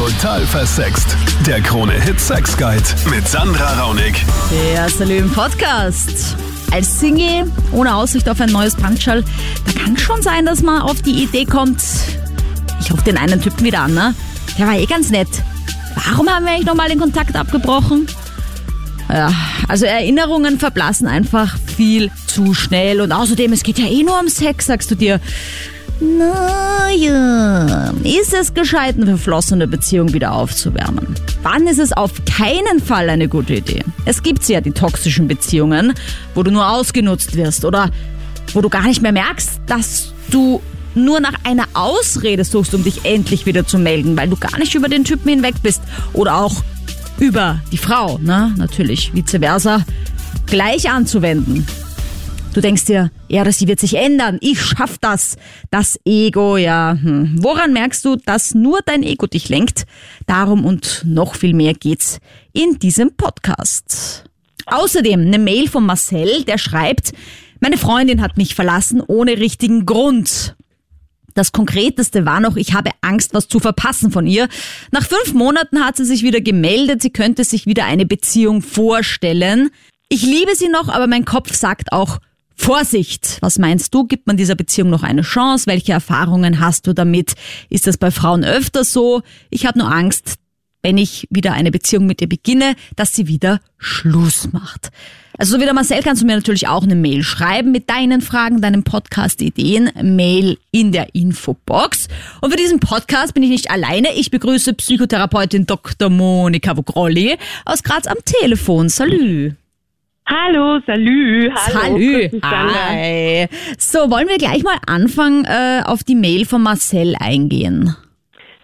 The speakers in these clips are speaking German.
Total versext. Der Krone-Hit Sex Guide mit Sandra Raunig. Der Salüm Podcast. Als Single, ohne Aussicht auf ein neues Punchal, da kann schon sein, dass man auf die Idee kommt, ich rufe den einen Typen wieder an, ne? Der war eh ganz nett. Warum haben wir eigentlich nochmal den Kontakt abgebrochen? Ja, also Erinnerungen verblassen einfach viel zu schnell und außerdem, es geht ja eh nur um Sex, sagst du dir. Naja, ist es gescheit, eine verflossene Beziehung wieder aufzuwärmen? Wann ist es auf keinen Fall eine gute Idee? Es gibt ja die toxischen Beziehungen, wo du nur ausgenutzt wirst oder wo du gar nicht mehr merkst, dass du nur nach einer Ausrede suchst, um dich endlich wieder zu melden, weil du gar nicht über den Typen hinweg bist. Oder auch über die Frau, ne? Natürlich, vice versa, gleich anzuwenden. Du denkst dir, ja, das wird sich ändern. Ich schaff das. Das Ego, ja. Hm. Woran merkst du, dass nur dein Ego dich lenkt? Darum und noch viel mehr geht's in diesem Podcast. Außerdem eine Mail von Marcel, der schreibt, meine Freundin hat mich verlassen ohne richtigen Grund. Das Konkreteste war noch, ich habe Angst, was zu verpassen von ihr. Nach fünf Monaten hat sie sich wieder gemeldet, sie könnte sich wieder eine Beziehung vorstellen. Ich liebe sie noch, aber mein Kopf sagt auch, Vorsicht! Was meinst du? Gibt man dieser Beziehung noch eine Chance? Welche Erfahrungen hast du damit? Ist das bei Frauen öfter so? Ich habe nur Angst, wenn ich wieder eine Beziehung mit ihr beginne, dass sie wieder Schluss macht. Also so wie der Marcel kannst du mir natürlich auch eine Mail schreiben mit deinen Fragen, deinen Podcast-Ideen, Mail in der Infobox. Und für diesen Podcast bin ich nicht alleine. Ich begrüße Psychotherapeutin Dr. Monika Vogrolli aus Graz am Telefon. Salü. Hallo, salü. Hallo. Salü. Hi. So, wollen wir gleich mal anfangen, äh, auf die Mail von Marcel eingehen?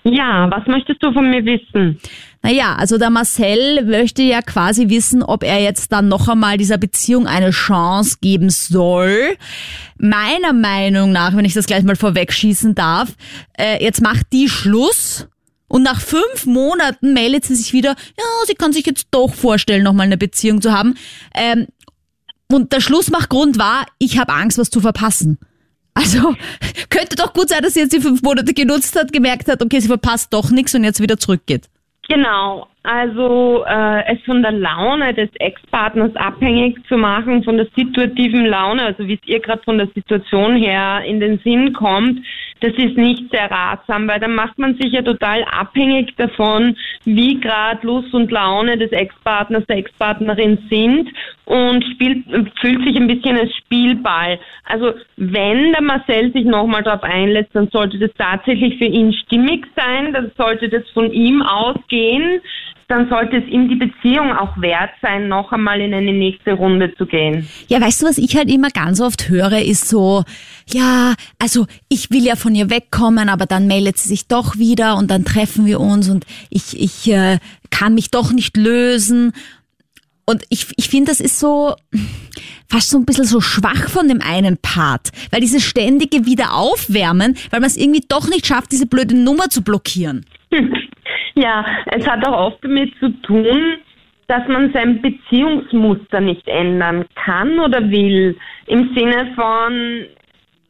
Ja, was möchtest du von mir wissen? Naja, also der Marcel möchte ja quasi wissen, ob er jetzt dann noch einmal dieser Beziehung eine Chance geben soll. Meiner Meinung nach, wenn ich das gleich mal vorwegschießen darf, äh, jetzt macht die Schluss. Und nach fünf Monaten meldet sie sich wieder, ja, sie kann sich jetzt doch vorstellen, nochmal eine Beziehung zu haben. Ähm, und der Schlussmachgrund war, ich habe Angst, was zu verpassen. Also könnte doch gut sein, dass sie jetzt die fünf Monate genutzt hat, gemerkt hat, okay, sie verpasst doch nichts und jetzt wieder zurückgeht. Genau, also äh, es von der Laune des Ex-Partners abhängig zu machen, von der situativen Laune, also wie es ihr gerade von der Situation her in den Sinn kommt, das ist nicht sehr ratsam, weil dann macht man sich ja total abhängig davon, wie gerade Lust und Laune des Ex-Partners, der Ex-Partnerin sind und spielt, fühlt sich ein bisschen als Spielball. Also wenn der Marcel sich nochmal darauf einlässt, dann sollte das tatsächlich für ihn stimmig sein, dann sollte das von ihm ausgehen, dann sollte es ihm die Beziehung auch wert sein, noch einmal in eine nächste Runde zu gehen. Ja, weißt du, was ich halt immer ganz oft höre, ist so, ja, also ich will ja von ihr wegkommen, aber dann meldet sie sich doch wieder und dann treffen wir uns und ich, ich äh, kann mich doch nicht lösen. Und ich, ich finde, das ist so fast so ein bisschen so schwach von dem einen Part, weil dieses ständige Wiederaufwärmen, weil man es irgendwie doch nicht schafft, diese blöde Nummer zu blockieren. Ja, es hat auch oft damit zu tun, dass man sein Beziehungsmuster nicht ändern kann oder will. Im Sinne von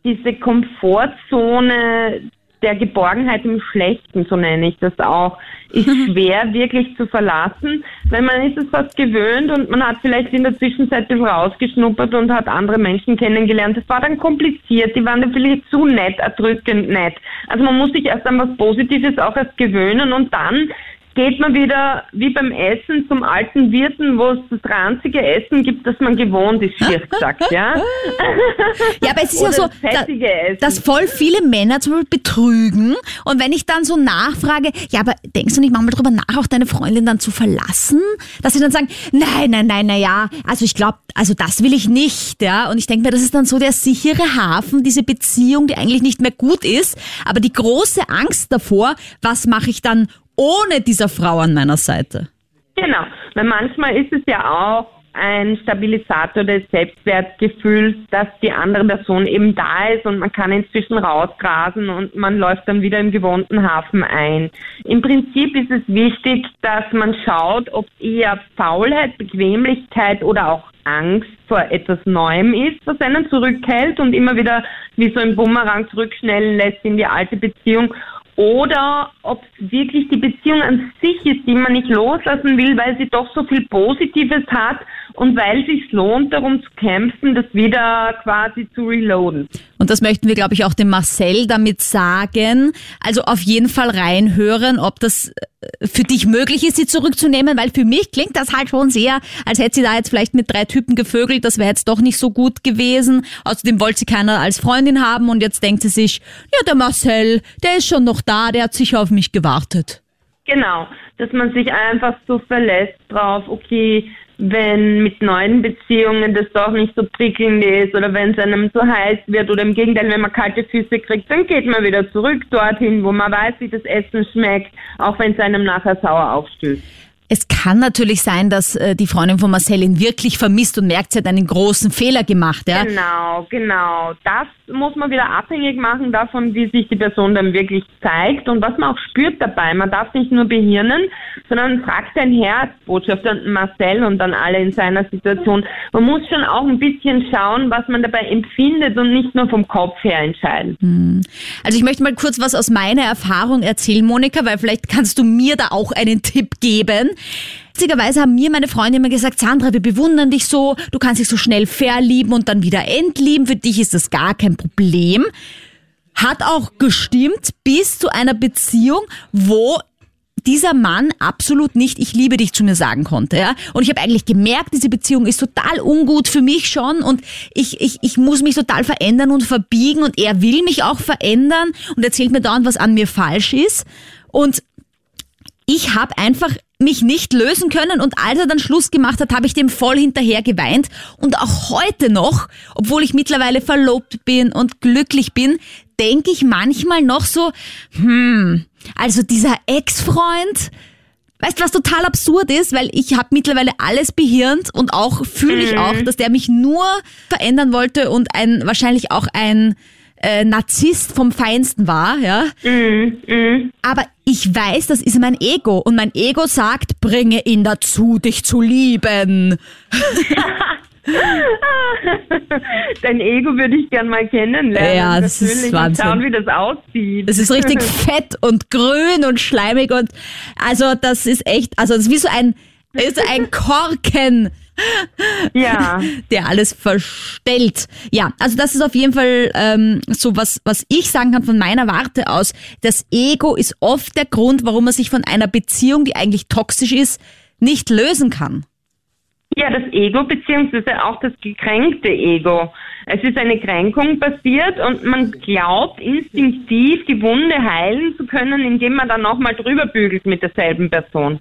diese Komfortzone der Geborgenheit im Schlechten, so nenne ich das auch, ist schwer wirklich zu verlassen, weil man ist es fast gewöhnt und man hat vielleicht in der Zwischenzeit rausgeschnuppert und hat andere Menschen kennengelernt. Das war dann kompliziert, die waren dann vielleicht zu nett, erdrückend nett. Also man muss sich erst an was Positives auch erst gewöhnen und dann geht man wieder wie beim Essen zum alten Wirten, wo es das ranzige Essen gibt, das man gewohnt ist, schier gesagt, ja? Ja, aber es ist ja so, das da, dass voll viele Männer zum Beispiel betrügen und wenn ich dann so nachfrage, ja, aber denkst du nicht manchmal drüber nach, auch deine Freundin dann zu verlassen? Dass sie dann sagen, nein, nein, nein, na ja, also ich glaube, also das will ich nicht, ja? Und ich denke mir, das ist dann so der sichere Hafen, diese Beziehung, die eigentlich nicht mehr gut ist, aber die große Angst davor, was mache ich dann ohne dieser Frau an meiner Seite. Genau, weil manchmal ist es ja auch ein Stabilisator des Selbstwertgefühls, dass die andere Person eben da ist und man kann inzwischen rausgrasen und man läuft dann wieder im gewohnten Hafen ein. Im Prinzip ist es wichtig, dass man schaut, ob eher Faulheit, Bequemlichkeit oder auch Angst vor etwas Neuem ist, was einen zurückhält und immer wieder wie so ein Bumerang zurückschnellen lässt in die alte Beziehung oder ob es wirklich die Beziehung an sich ist, die man nicht loslassen will, weil sie doch so viel Positives hat und weil es sich lohnt, darum zu kämpfen, das wieder quasi zu reloaden. Und das möchten wir, glaube ich, auch dem Marcel damit sagen. Also auf jeden Fall reinhören, ob das äh, für dich möglich ist, sie zurückzunehmen, weil für mich klingt das halt schon sehr, als hätte sie da jetzt vielleicht mit drei Typen gevögelt, das wäre jetzt doch nicht so gut gewesen. Außerdem wollte sie keiner als Freundin haben und jetzt denkt sie sich, ja, der Marcel, der ist schon noch da, der hat sicher auf mich gewartet. Genau, dass man sich einfach so verlässt drauf, okay, wenn mit neuen Beziehungen das doch nicht so prickelnd ist oder wenn es einem zu heiß wird oder im Gegenteil, wenn man kalte Füße kriegt, dann geht man wieder zurück dorthin, wo man weiß, wie das Essen schmeckt, auch wenn es einem nachher sauer aufstößt. Es kann natürlich sein, dass äh, die Freundin von Marcel ihn wirklich vermisst und merkt, sie hat einen großen Fehler gemacht. Ja? Genau, genau. Das muss man wieder abhängig machen davon, wie sich die Person dann wirklich zeigt und was man auch spürt dabei. Man darf nicht nur behirnen, sondern fragt sein Herz, Botschafter Marcel und dann alle in seiner Situation. Man muss schon auch ein bisschen schauen, was man dabei empfindet und nicht nur vom Kopf her entscheiden. Hm. Also ich möchte mal kurz was aus meiner Erfahrung erzählen, Monika, weil vielleicht kannst du mir da auch einen Tipp geben. Witzigerweise haben mir meine Freunde immer gesagt, Sandra, wir bewundern dich so, du kannst dich so schnell verlieben und dann wieder entlieben, für dich ist das gar kein Problem. Hat auch gestimmt bis zu einer Beziehung, wo dieser Mann absolut nicht ich liebe dich zu mir sagen konnte. Ja? Und ich habe eigentlich gemerkt, diese Beziehung ist total ungut für mich schon und ich, ich, ich muss mich total verändern und verbiegen und er will mich auch verändern und erzählt mir dauernd, was an mir falsch ist. Und ich habe einfach mich nicht lösen können und als er dann Schluss gemacht hat, habe ich dem voll hinterher geweint. Und auch heute noch, obwohl ich mittlerweile verlobt bin und glücklich bin, denke ich manchmal noch so, hm, also dieser Ex-Freund, Weißt du, was total absurd ist, weil ich habe mittlerweile alles behirnt und auch fühle ich auch, dass der mich nur verändern wollte und ein wahrscheinlich auch ein äh, Narzisst vom Feinsten war, ja. Mhm, mh. Aber ich weiß, das ist mein Ego und mein Ego sagt, bringe ihn dazu, dich zu lieben. Dein Ego würde ich gern mal kennenlernen. Ja, das Natürlich. ist Wahnsinn. Und schauen, wie das aussieht. Es ist richtig fett und grün und schleimig und also das ist echt, also das ist wie so ein, ist ein Korken. Ja. Der alles verstellt. Ja, also das ist auf jeden Fall ähm, so was, was ich sagen kann von meiner Warte aus. Das Ego ist oft der Grund, warum man sich von einer Beziehung, die eigentlich toxisch ist, nicht lösen kann. Ja, das Ego beziehungsweise auch das gekränkte Ego. Es ist eine Kränkung passiert und man glaubt instinktiv die Wunde heilen zu können, indem man dann nochmal drüber bügelt mit derselben Person.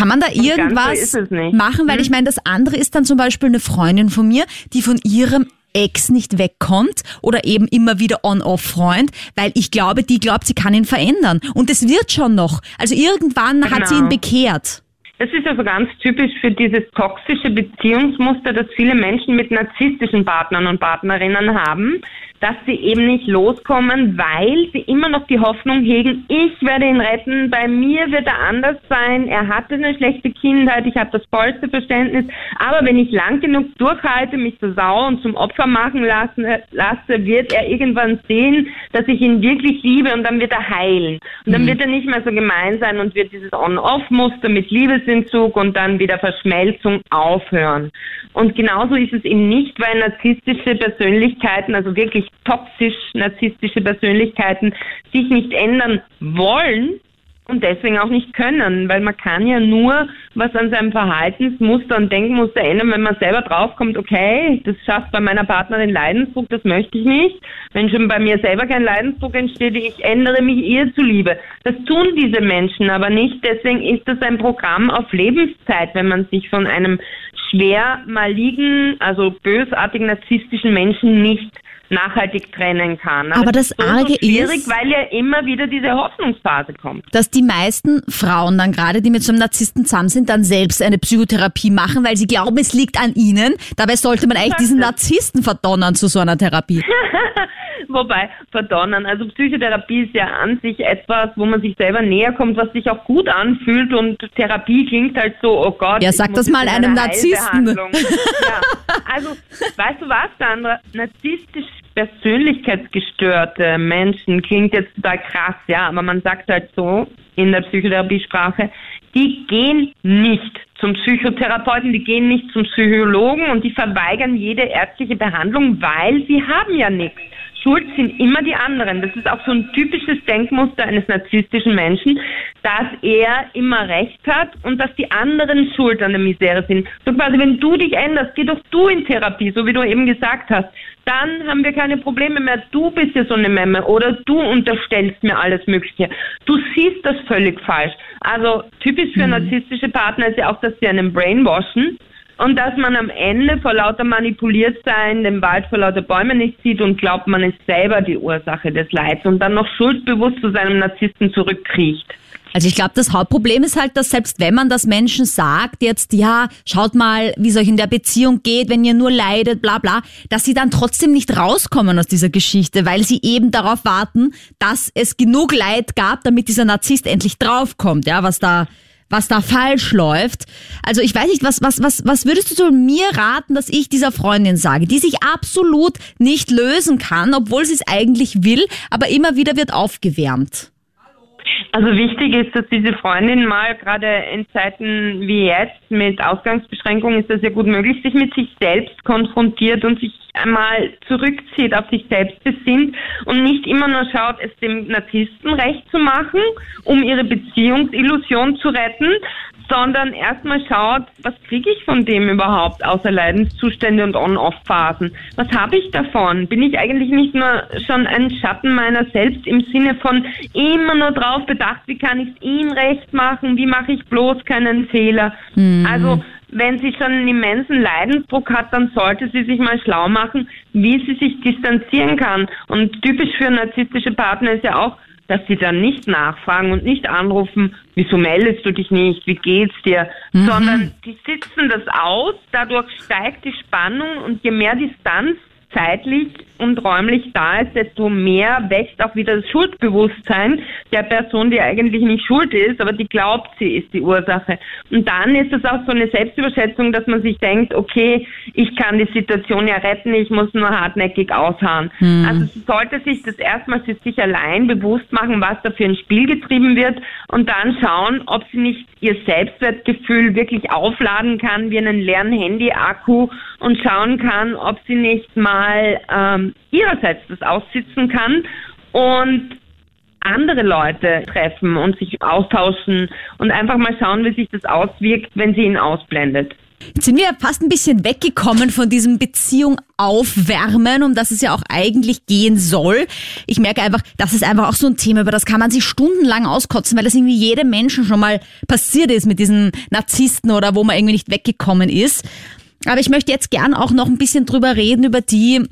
Kann man da so irgendwas machen? Weil Hm? ich meine, das andere ist dann zum Beispiel eine Freundin von mir, die von ihrem Ex nicht wegkommt oder eben immer wieder On-Off-Freund, weil ich glaube, die glaubt, sie kann ihn verändern. Und es wird schon noch. Also irgendwann hat sie ihn Genau. bekehrt. Das ist also ganz typisch für dieses toxische Beziehungsmuster, das viele Menschen mit narzisstischen Partnern und Partnerinnen haben, dass sie eben nicht loskommen, weil sie immer noch die Hoffnung hegen, ich werde ihn retten, bei mir wird er anders sein, er hatte eine schlechte Kindheit, ich habe das vollste Verständnis, aber wenn ich lang genug durchhalte, mich zur Sau und zum Opfer machen lassen, lasse, wird er irgendwann sehen, dass ich ihn wirklich liebe und dann wird er heilen. Und dann wird er nicht mehr so gemein sein und wird dieses On-Off-Muster mit Liebesentzug und dann wieder Verschmelzung aufhören. Und genauso ist es eben nicht, weil narzisstische Persönlichkeiten, also wirklich toxisch narzisstische Persönlichkeiten, sich nicht ändern wollen, und deswegen auch nicht können, weil man kann ja nur was an seinem Verhaltensmuster und Denkmuster ändern, wenn man selber draufkommt, okay, das schafft bei meiner Partnerin Leidensdruck, das möchte ich nicht. Wenn schon bei mir selber kein Leidensdruck entsteht, ich ändere mich ihr zuliebe. Das tun diese Menschen aber nicht, deswegen ist das ein Programm auf Lebenszeit, wenn man sich von einem schwer malignen, also bösartig narzisstischen Menschen nicht nachhaltig trennen kann. Aber es das ist so, Arge so schwierig, ist- weil ja immer wieder diese Hoffnungsphase kommt. Dass die meisten Frauen dann gerade, die mit so einem Narzissten zusammen sind, dann selbst eine Psychotherapie machen, weil sie glauben, es liegt an ihnen. Dabei sollte man eigentlich diesen Narzissten verdonnern zu so einer Therapie. Wobei, verdonnern, also Psychotherapie ist ja an sich etwas, wo man sich selber näher kommt, was sich auch gut anfühlt und Therapie klingt halt so, oh Gott. Ja, sag das mal einem eine Narzissten. Ja, also, weißt du was, Sandra? Narzisstisch persönlichkeitsgestörte Menschen, klingt jetzt total krass, ja, aber man sagt halt so in der Psychotherapiesprache, die gehen nicht zum Psychotherapeuten, die gehen nicht zum Psychologen und die verweigern jede ärztliche Behandlung, weil sie haben ja nichts. Schuld sind immer die anderen. Das ist auch so ein typisches Denkmuster eines narzisstischen Menschen, dass er immer recht hat und dass die anderen schuld an der Misere sind. So quasi, wenn du dich änderst, geh doch du in Therapie, so wie du eben gesagt hast. Dann haben wir keine Probleme mehr. Du bist ja so eine Memme oder du unterstellst mir alles Mögliche. Du siehst das völlig falsch. Also typisch für mhm. narzisstische Partner ist ja auch, dass sie einen brainwashen und dass man am Ende vor lauter manipuliert sein den Wald vor lauter Bäume nicht sieht und glaubt, man ist selber die Ursache des Leids und dann noch schuldbewusst zu seinem Narzissten zurückkriecht. Also ich glaube, das Hauptproblem ist halt, dass selbst wenn man das Menschen sagt, jetzt, ja, schaut mal, wie es euch in der Beziehung geht, wenn ihr nur leidet, bla bla, dass sie dann trotzdem nicht rauskommen aus dieser Geschichte, weil sie eben darauf warten, dass es genug Leid gab, damit dieser Narzisst endlich draufkommt, ja, was da was da falsch läuft. Also ich weiß nicht, was, was, was, was würdest du mir raten, dass ich dieser Freundin sage, die sich absolut nicht lösen kann, obwohl sie es eigentlich will, aber immer wieder wird aufgewärmt? Also wichtig ist, dass diese Freundin mal gerade in Zeiten wie jetzt mit Ausgangsbeschränkungen ist das ja gut möglich, sich mit sich selbst konfrontiert und sich einmal zurückzieht, auf sich selbst besinnt und nicht immer nur schaut, es dem Narzissten recht zu machen, um ihre Beziehungsillusion zu retten, sondern erstmal schaut, was kriege ich von dem überhaupt, außer Leidenszustände und On-Off-Phasen. Was habe ich davon? Bin ich eigentlich nicht nur schon ein Schatten meiner selbst im Sinne von immer nur drauf bedacht, wie kann ich es ihm recht machen, wie mache ich bloß keinen Fehler? Mhm. Also wenn sie schon einen immensen Leidensdruck hat, dann sollte sie sich mal schlau machen, wie sie sich distanzieren kann. Und typisch für narzisstische Partner ist ja auch, dass sie dann nicht nachfragen und nicht anrufen, wieso meldest du dich nicht, wie geht's dir, mhm. sondern die sitzen das aus, dadurch steigt die Spannung und je mehr Distanz zeitlich und räumlich da ist, desto mehr wächst auch wieder das Schuldbewusstsein der Person, die eigentlich nicht schuld ist, aber die glaubt, sie ist die Ursache. Und dann ist es auch so eine Selbstüberschätzung, dass man sich denkt, okay, ich kann die Situation ja retten, ich muss nur hartnäckig ausharren. Mhm. Also sie sollte sich das erstmal für sich allein bewusst machen, was da für ein Spiel getrieben wird und dann schauen, ob sie nicht ihr Selbstwertgefühl wirklich aufladen kann wie einen leeren Handy-Akku und schauen kann, ob sie nicht mal ähm, ihrerseits das aussitzen kann und andere Leute treffen und sich austauschen und einfach mal schauen, wie sich das auswirkt, wenn sie ihn ausblendet. Jetzt sind wir fast ein bisschen weggekommen von diesem Beziehung aufwärmen, um das es ja auch eigentlich gehen soll. Ich merke einfach, das ist einfach auch so ein Thema, über das kann man sich stundenlang auskotzen, weil das irgendwie jedem Menschen schon mal passiert ist mit diesen Narzissten oder wo man irgendwie nicht weggekommen ist. Aber ich möchte jetzt gern auch noch ein bisschen drüber reden, über die,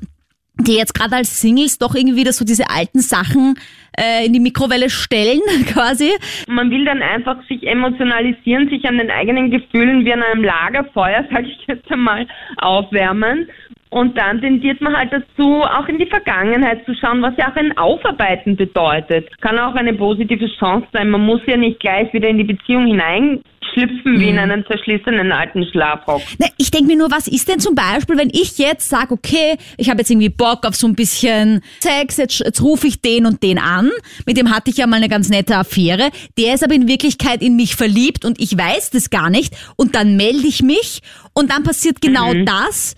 die jetzt gerade als Singles doch irgendwie wieder so diese alten Sachen äh, in die Mikrowelle stellen, quasi. Man will dann einfach sich emotionalisieren, sich an den eigenen Gefühlen wie an einem Lagerfeuer, sage ich jetzt einmal, aufwärmen. Und dann tendiert man halt dazu, auch in die Vergangenheit zu schauen, was ja auch ein Aufarbeiten bedeutet. Kann auch eine positive Chance sein. Man muss ja nicht gleich wieder in die Beziehung hinein schlüpfen wie in mhm. einen zerschlissenen alten Schlafrock. Na, ich denke mir nur, was ist denn zum Beispiel, wenn ich jetzt sage, okay, ich habe jetzt irgendwie Bock auf so ein bisschen Sex, jetzt, jetzt rufe ich den und den an, mit dem hatte ich ja mal eine ganz nette Affäre, der ist aber in Wirklichkeit in mich verliebt und ich weiß das gar nicht und dann melde ich mich und dann passiert genau mhm. das.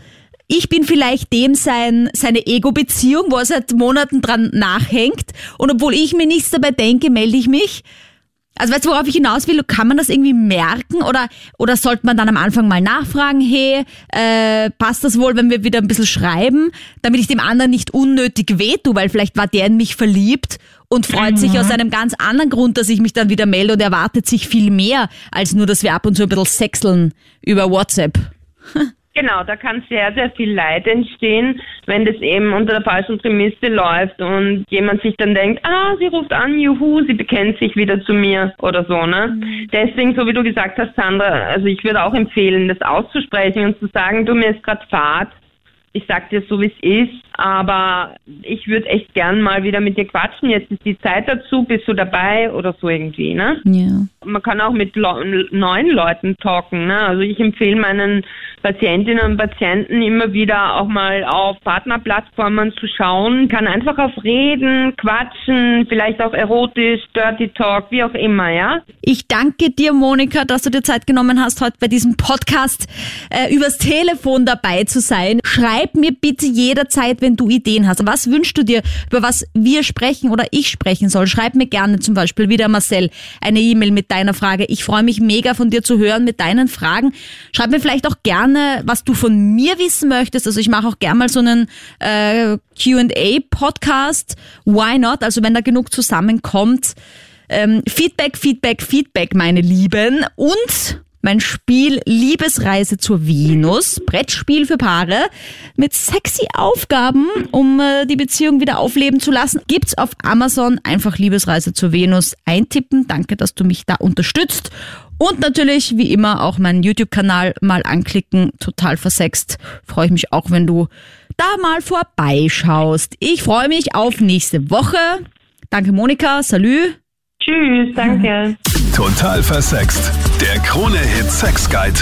Ich bin vielleicht dem sein, seine Ego-Beziehung, wo er seit Monaten dran nachhängt und obwohl ich mir nichts dabei denke, melde ich mich also weißt du, worauf ich hinaus will? Kann man das irgendwie merken oder, oder sollte man dann am Anfang mal nachfragen, hey, äh, passt das wohl, wenn wir wieder ein bisschen schreiben, damit ich dem anderen nicht unnötig wehtue, weil vielleicht war der in mich verliebt und freut mhm. sich aus einem ganz anderen Grund, dass ich mich dann wieder melde und erwartet sich viel mehr, als nur, dass wir ab und zu ein bisschen sexeln über WhatsApp. Genau, da kann sehr, sehr viel Leid entstehen, wenn das eben unter der falschen Prämisse läuft und jemand sich dann denkt, ah, sie ruft an, juhu, sie bekennt sich wieder zu mir oder so, ne? Mhm. Deswegen, so wie du gesagt hast, Sandra, also ich würde auch empfehlen, das auszusprechen und zu sagen, du, mir ist gerade Fahrt, Ich sag dir so, wie es ist, aber ich würde echt gern mal wieder mit dir quatschen. Jetzt ist die Zeit dazu, bist du dabei oder so irgendwie, ne? Ja. Man kann auch mit Le neuen Leuten talken, ne? Also ich empfehle meinen Patientinnen und Patienten immer wieder auch mal auf Partnerplattformen zu schauen, kann einfach auf Reden, Quatschen, vielleicht auch erotisch, Dirty Talk, wie auch immer, ja? Ich danke dir, Monika, dass du dir Zeit genommen hast, heute bei diesem Podcast äh, übers Telefon dabei zu sein. Schreib mir bitte jederzeit, wenn du Ideen hast. Was wünschst du dir, über was wir sprechen oder ich sprechen soll? Schreib mir gerne zum Beispiel wieder Marcel eine E-Mail mit deiner Frage. Ich freue mich mega von dir zu hören mit deinen Fragen. Schreib mir vielleicht auch gerne, was du von mir wissen möchtest. Also ich mache auch gerne mal so einen äh, Q&A-Podcast. Why not? Also wenn da genug zusammenkommt. Ähm, Feedback, Feedback, Feedback, meine Lieben. Und mein Spiel Liebesreise zur Venus, Brettspiel für Paare mit sexy Aufgaben, um äh, die Beziehung wieder aufleben zu lassen, gibt's auf Amazon. Einfach Liebesreise zur Venus eintippen. Danke, dass du mich da unterstützt. Und natürlich, wie immer, auch meinen YouTube-Kanal mal anklicken. Total versext. Freue ich mich auch, wenn du da mal vorbeischaust. Ich freue mich auf nächste Woche. Danke, Monika. Salü. Tschüss, danke. Total versext. Der Krone-Hit Sex Guide.